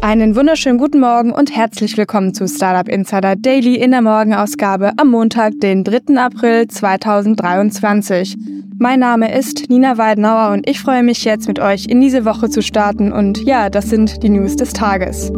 Einen wunderschönen guten Morgen und herzlich willkommen zu Startup Insider Daily in der Morgenausgabe am Montag, den 3. April 2023. Mein Name ist Nina Weidenauer und ich freue mich jetzt mit euch in diese Woche zu starten und ja, das sind die News des Tages.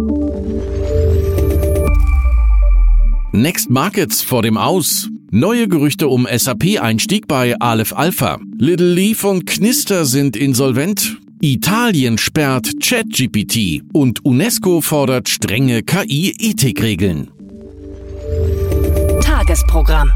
Next Markets vor dem Aus. Neue Gerüchte um SAP-Einstieg bei Aleph Alpha. Little Leaf und Knister sind insolvent. Italien sperrt ChatGPT und UNESCO fordert strenge KI-Ethikregeln. Tagesprogramm.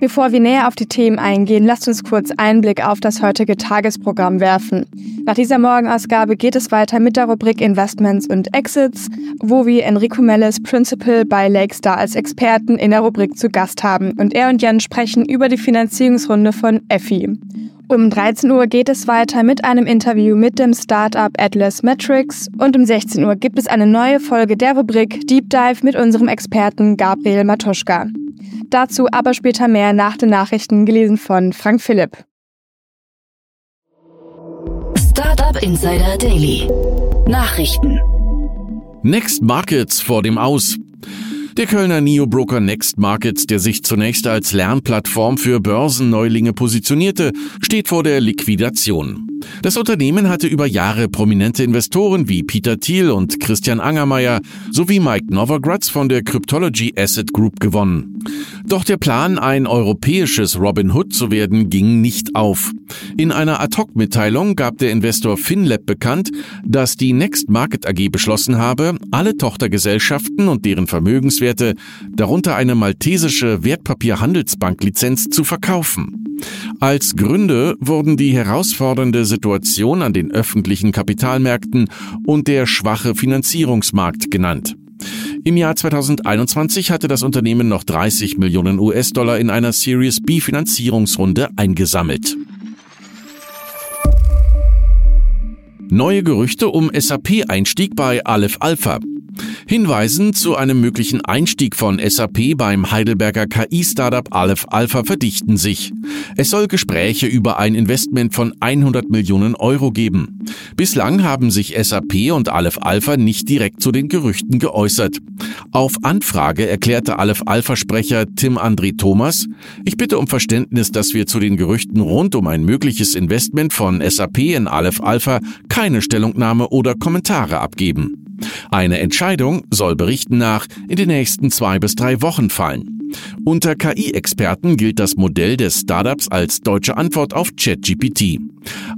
Bevor wir näher auf die Themen eingehen, lasst uns kurz einen Blick auf das heutige Tagesprogramm werfen. Nach dieser Morgenausgabe geht es weiter mit der Rubrik Investments und Exits, wo wir Enrico Mellis, Principal bei Lakestar als Experten in der Rubrik zu Gast haben und er und Jan sprechen über die Finanzierungsrunde von EFI. Um 13 Uhr geht es weiter mit einem Interview mit dem Startup Atlas Metrics und um 16 Uhr gibt es eine neue Folge der Rubrik Deep Dive mit unserem Experten Gabriel Matuschka. Dazu aber später mehr nach den Nachrichten gelesen von Frank Philipp. Startup Insider Daily. Nachrichten. Next Markets vor dem Aus. Der Kölner Neobroker Next Markets, der sich zunächst als Lernplattform für Börsenneulinge positionierte, steht vor der Liquidation. Das Unternehmen hatte über Jahre prominente Investoren wie Peter Thiel und Christian Angermeier sowie Mike Novogratz von der Cryptology Asset Group gewonnen. Doch der Plan, ein europäisches Robin Hood zu werden, ging nicht auf. In einer Ad-Hoc-Mitteilung gab der Investor FinLab bekannt, dass die Next Market AG beschlossen habe, alle Tochtergesellschaften und deren Vermögenswerte, darunter eine maltesische Wertpapierhandelsbank-Lizenz, zu verkaufen. Als Gründe wurden die herausfordernde Situation an den öffentlichen Kapitalmärkten und der schwache Finanzierungsmarkt genannt. Im Jahr 2021 hatte das Unternehmen noch 30 Millionen US-Dollar in einer Series B Finanzierungsrunde eingesammelt. Neue Gerüchte um SAP-Einstieg bei Aleph Alpha. Hinweisen zu einem möglichen Einstieg von SAP beim Heidelberger KI-Startup Aleph Alpha verdichten sich. Es soll Gespräche über ein Investment von 100 Millionen Euro geben. Bislang haben sich SAP und Aleph Alpha nicht direkt zu den Gerüchten geäußert. Auf Anfrage erklärte Aleph Alpha-Sprecher Tim André Thomas, ich bitte um Verständnis, dass wir zu den Gerüchten rund um ein mögliches Investment von SAP in Aleph Alpha keine Stellungnahme oder Kommentare abgeben. Eine Entscheidung soll Berichten nach in den nächsten zwei bis drei Wochen fallen. Unter KI-Experten gilt das Modell des Startups als deutsche Antwort auf ChatGPT.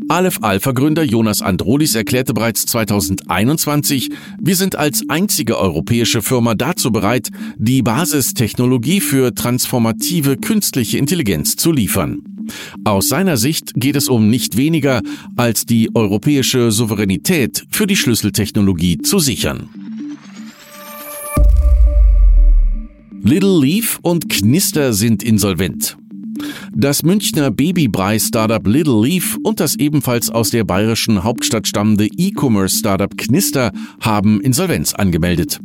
Aleph Alpha-Gründer Jonas Androlis erklärte bereits 2021, wir sind als einzige europäische Firma dazu bereit, die Basistechnologie für transformative künstliche Intelligenz zu liefern. Aus seiner Sicht geht es um nicht weniger als die europäische Souveränität für die Schlüsseltechnologie zu sichern. Little Leaf und Knister sind insolvent. Das Münchner Babybrei-Startup Little Leaf und das ebenfalls aus der bayerischen Hauptstadt stammende E-Commerce-Startup Knister haben Insolvenz angemeldet.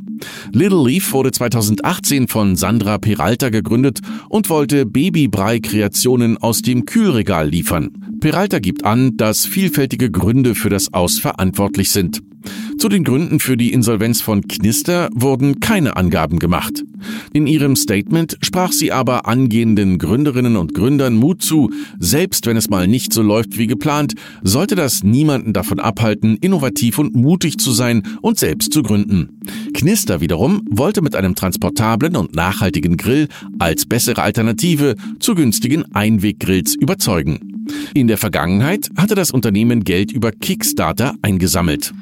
Little Leaf wurde 2018 von Sandra Peralta gegründet und wollte Babybrei-Kreationen aus dem Kühlregal liefern. Peralta gibt an, dass vielfältige Gründe für das Aus verantwortlich sind. Zu den Gründen für die Insolvenz von Knister wurden keine Angaben gemacht. In ihrem Statement sprach sie aber angehenden Gründerinnen und Gründern Mut zu, selbst wenn es mal nicht so läuft wie geplant, sollte das niemanden davon abhalten, innovativ und mutig zu sein und selbst zu gründen. Knister wiederum wollte mit einem transportablen und nachhaltigen Grill als bessere Alternative zu günstigen Einweggrills überzeugen. In der Vergangenheit hatte das Unternehmen Geld über Kickstarter eingesammelt.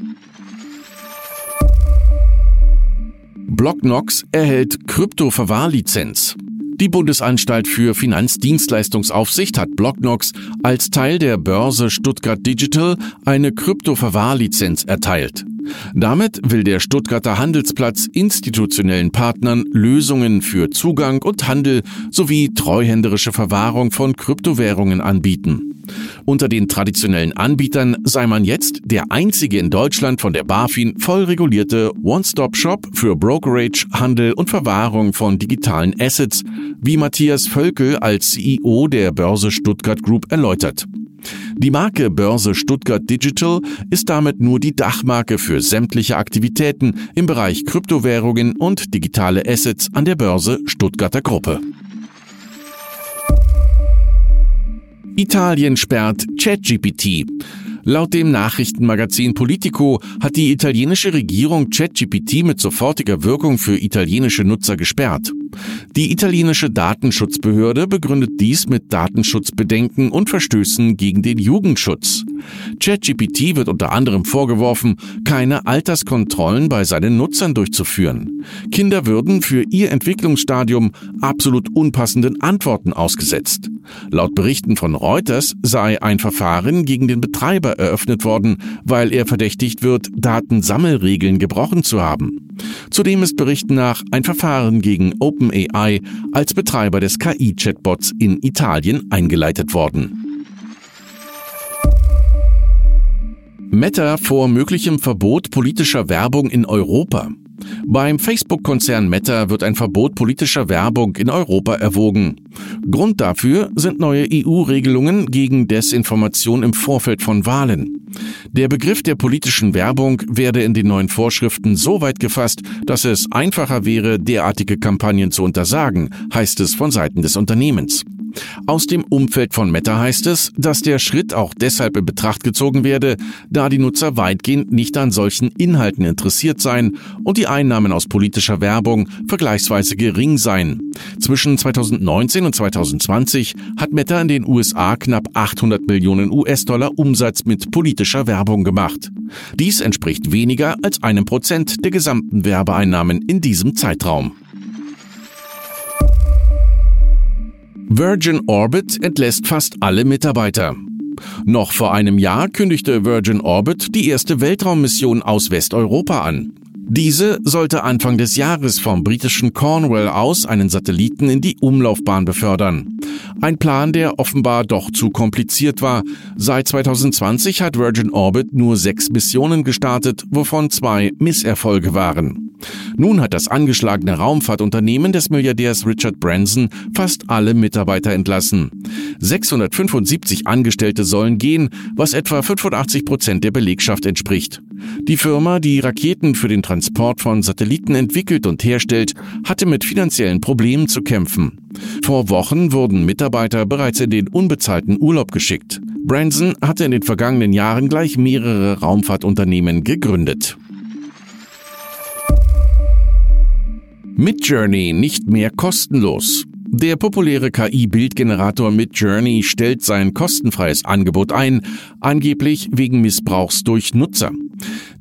Blocknox erhält Krypto-Verwahrlizenz. Die Bundesanstalt für Finanzdienstleistungsaufsicht hat Blocknox als Teil der Börse Stuttgart Digital eine Krypto-Verwahrlizenz erteilt. Damit will der Stuttgarter Handelsplatz institutionellen Partnern Lösungen für Zugang und Handel sowie treuhänderische Verwahrung von Kryptowährungen anbieten. Unter den traditionellen Anbietern sei man jetzt der einzige in Deutschland von der BaFin voll regulierte One-Stop-Shop für Brokerage, Handel und Verwahrung von digitalen Assets, wie Matthias Völkel als CEO der Börse Stuttgart Group erläutert. Die Marke Börse Stuttgart Digital ist damit nur die Dachmarke für sämtliche Aktivitäten im Bereich Kryptowährungen und digitale Assets an der Börse Stuttgarter Gruppe. Italien sperrt ChatGPT. Laut dem Nachrichtenmagazin Politico hat die italienische Regierung ChatGPT mit sofortiger Wirkung für italienische Nutzer gesperrt. Die italienische Datenschutzbehörde begründet dies mit Datenschutzbedenken und Verstößen gegen den Jugendschutz. ChatGPT wird unter anderem vorgeworfen, keine Alterskontrollen bei seinen Nutzern durchzuführen. Kinder würden für ihr Entwicklungsstadium absolut unpassenden Antworten ausgesetzt. Laut Berichten von Reuters sei ein Verfahren gegen den Betreiber eröffnet worden, weil er verdächtigt wird, Datensammelregeln gebrochen zu haben. Zudem ist Berichten nach ein Verfahren gegen OpenAI als Betreiber des KI-Chatbots in Italien eingeleitet worden. Meta vor möglichem Verbot politischer Werbung in Europa. Beim Facebook-Konzern Meta wird ein Verbot politischer Werbung in Europa erwogen. Grund dafür sind neue EU-Regelungen gegen Desinformation im Vorfeld von Wahlen. Der Begriff der politischen Werbung werde in den neuen Vorschriften so weit gefasst, dass es einfacher wäre, derartige Kampagnen zu untersagen, heißt es von Seiten des Unternehmens. Aus dem Umfeld von Meta heißt es, dass der Schritt auch deshalb in Betracht gezogen werde, da die Nutzer weitgehend nicht an solchen Inhalten interessiert seien und die Einnahmen aus politischer Werbung vergleichsweise gering seien. Zwischen 2019 und 2020 hat Meta in den USA knapp 800 Millionen US-Dollar Umsatz mit politischer Werbung gemacht. Dies entspricht weniger als einem Prozent der gesamten Werbeeinnahmen in diesem Zeitraum. Virgin Orbit entlässt fast alle Mitarbeiter. Noch vor einem Jahr kündigte Virgin Orbit die erste Weltraummission aus Westeuropa an. Diese sollte Anfang des Jahres vom britischen Cornwall aus einen Satelliten in die Umlaufbahn befördern. Ein Plan, der offenbar doch zu kompliziert war. Seit 2020 hat Virgin Orbit nur sechs Missionen gestartet, wovon zwei Misserfolge waren. Nun hat das angeschlagene Raumfahrtunternehmen des Milliardärs Richard Branson fast alle Mitarbeiter entlassen. 675 Angestellte sollen gehen, was etwa 85 Prozent der Belegschaft entspricht. Die Firma, die Raketen für den Transport von Satelliten entwickelt und herstellt, hatte mit finanziellen Problemen zu kämpfen. Vor Wochen wurden Mitarbeiter bereits in den unbezahlten Urlaub geschickt. Branson hatte in den vergangenen Jahren gleich mehrere Raumfahrtunternehmen gegründet. Midjourney nicht mehr kostenlos. Der populäre KI-Bildgenerator Midjourney stellt sein kostenfreies Angebot ein, angeblich wegen Missbrauchs durch Nutzer.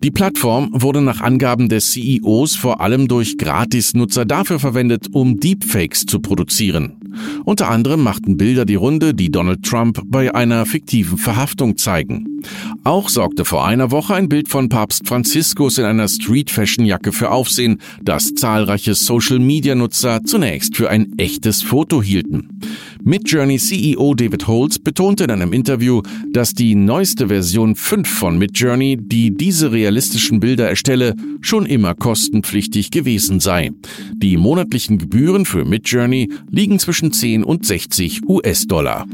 Die Plattform wurde nach Angaben des CEOs vor allem durch Gratis-Nutzer dafür verwendet, um Deepfakes zu produzieren. Unter anderem machten Bilder die Runde, die Donald Trump bei einer fiktiven Verhaftung zeigen. Auch sorgte vor einer Woche ein Bild von Papst Franziskus in einer Street-Fashion-Jacke für Aufsehen, das zahlreiche Social-Media-Nutzer zunächst für ein echtes Foto hielten. Midjourney CEO David Holtz betonte in einem Interview, dass die neueste Version 5 von Midjourney, die diese realistischen Bilder erstelle, schon immer kostenpflichtig gewesen sei. Die monatlichen Gebühren für Midjourney liegen zwischen 10 und 60 US-Dollar.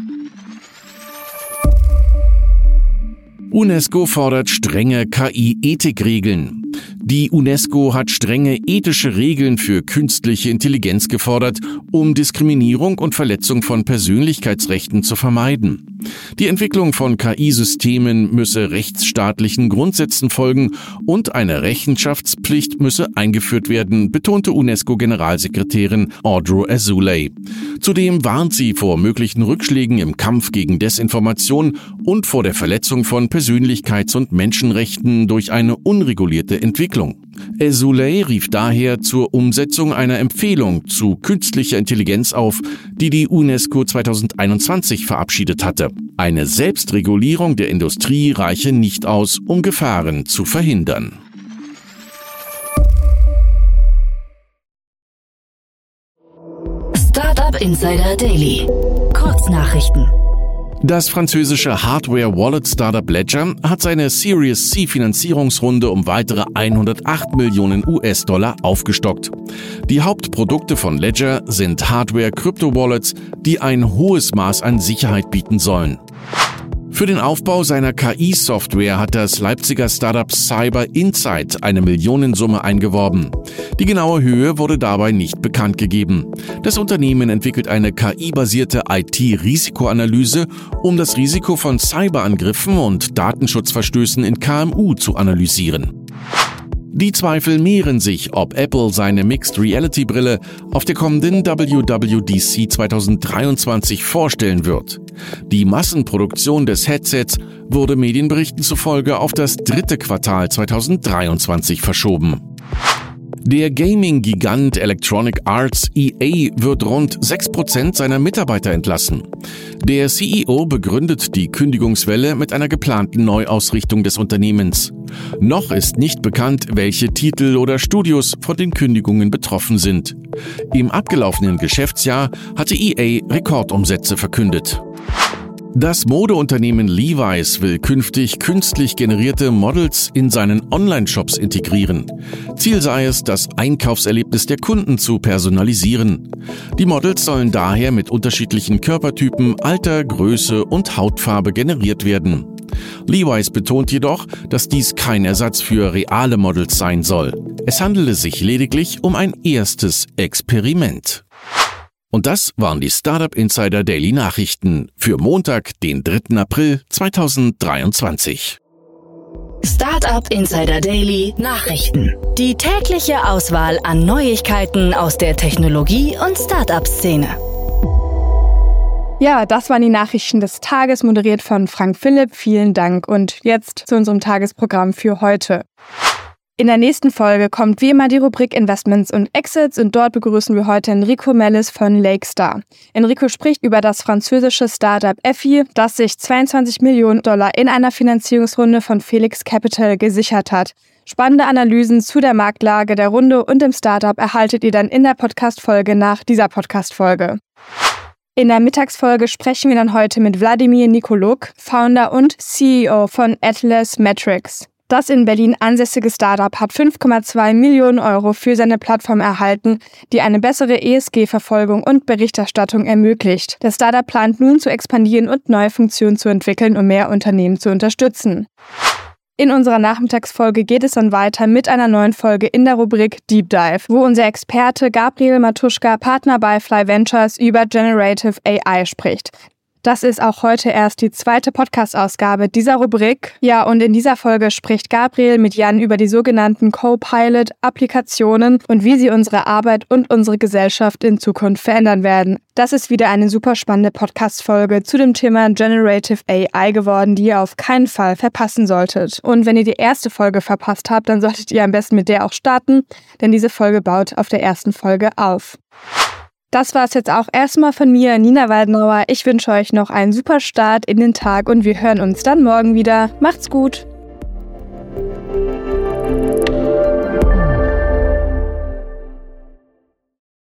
UNESCO fordert strenge KI-Ethikregeln. Die UNESCO hat strenge ethische Regeln für künstliche Intelligenz gefordert, um Diskriminierung und Verletzung von Persönlichkeitsrechten zu vermeiden. Die Entwicklung von KI-Systemen müsse rechtsstaatlichen Grundsätzen folgen und eine Rechenschaftspflicht müsse eingeführt werden, betonte UNESCO-Generalsekretärin Audre Azoulay. Zudem warnt sie vor möglichen Rückschlägen im Kampf gegen Desinformation und vor der Verletzung von Persönlichkeits- und Menschenrechten durch eine unregulierte Entwicklung. El-Soleil rief daher zur Umsetzung einer Empfehlung zu künstlicher Intelligenz auf, die die UNESCO 2021 verabschiedet hatte. Eine Selbstregulierung der Industrie reiche nicht aus, um Gefahren zu verhindern. Startup Insider Daily. Kurznachrichten. Das französische Hardware-Wallet-Startup Ledger hat seine Series C Finanzierungsrunde um weitere 108 Millionen US-Dollar aufgestockt. Die Hauptprodukte von Ledger sind Hardware-Crypto-Wallets, die ein hohes Maß an Sicherheit bieten sollen. Für den Aufbau seiner KI-Software hat das Leipziger Startup Cyber Insight eine Millionensumme eingeworben. Die genaue Höhe wurde dabei nicht bekannt gegeben. Das Unternehmen entwickelt eine KI-basierte IT-Risikoanalyse, um das Risiko von Cyberangriffen und Datenschutzverstößen in KMU zu analysieren. Die Zweifel mehren sich, ob Apple seine Mixed Reality Brille auf der kommenden WWDC 2023 vorstellen wird. Die Massenproduktion des Headsets wurde Medienberichten zufolge auf das dritte Quartal 2023 verschoben. Der Gaming-Gigant Electronic Arts EA wird rund 6% seiner Mitarbeiter entlassen. Der CEO begründet die Kündigungswelle mit einer geplanten Neuausrichtung des Unternehmens. Noch ist nicht bekannt, welche Titel oder Studios von den Kündigungen betroffen sind. Im abgelaufenen Geschäftsjahr hatte EA Rekordumsätze verkündet. Das Modeunternehmen Levi's will künftig künstlich generierte Models in seinen Online-Shops integrieren. Ziel sei es, das Einkaufserlebnis der Kunden zu personalisieren. Die Models sollen daher mit unterschiedlichen Körpertypen, Alter, Größe und Hautfarbe generiert werden. Levi's betont jedoch, dass dies kein Ersatz für reale Models sein soll. Es handele sich lediglich um ein erstes Experiment. Und das waren die Startup Insider Daily Nachrichten für Montag, den 3. April 2023. Startup Insider Daily Nachrichten. Die tägliche Auswahl an Neuigkeiten aus der Technologie- und Startup-Szene. Ja, das waren die Nachrichten des Tages, moderiert von Frank Philipp. Vielen Dank. Und jetzt zu unserem Tagesprogramm für heute. In der nächsten Folge kommt wie immer die Rubrik Investments und Exits und dort begrüßen wir heute Enrico Mellis von Lakestar. Enrico spricht über das französische Startup Effi, das sich 22 Millionen Dollar in einer Finanzierungsrunde von Felix Capital gesichert hat. Spannende Analysen zu der Marktlage der Runde und dem Startup erhaltet ihr dann in der Podcast-Folge nach dieser Podcast-Folge. In der Mittagsfolge sprechen wir dann heute mit Wladimir Nikoluk, Founder und CEO von Atlas Metrics. Das in Berlin ansässige Startup hat 5,2 Millionen Euro für seine Plattform erhalten, die eine bessere ESG-Verfolgung und Berichterstattung ermöglicht. Das Startup plant nun zu expandieren und neue Funktionen zu entwickeln, um mehr Unternehmen zu unterstützen. In unserer Nachmittagsfolge geht es dann weiter mit einer neuen Folge in der Rubrik Deep Dive, wo unser Experte Gabriel Matuschka, Partner bei Fly Ventures, über Generative AI spricht. Das ist auch heute erst die zweite Podcast-Ausgabe dieser Rubrik. Ja, und in dieser Folge spricht Gabriel mit Jan über die sogenannten Co-Pilot-Applikationen und wie sie unsere Arbeit und unsere Gesellschaft in Zukunft verändern werden. Das ist wieder eine super spannende Podcast-Folge zu dem Thema Generative AI geworden, die ihr auf keinen Fall verpassen solltet. Und wenn ihr die erste Folge verpasst habt, dann solltet ihr am besten mit der auch starten, denn diese Folge baut auf der ersten Folge auf. Das war es jetzt auch erstmal von mir, Nina Waldenauer. Ich wünsche euch noch einen super Start in den Tag und wir hören uns dann morgen wieder. Macht's gut!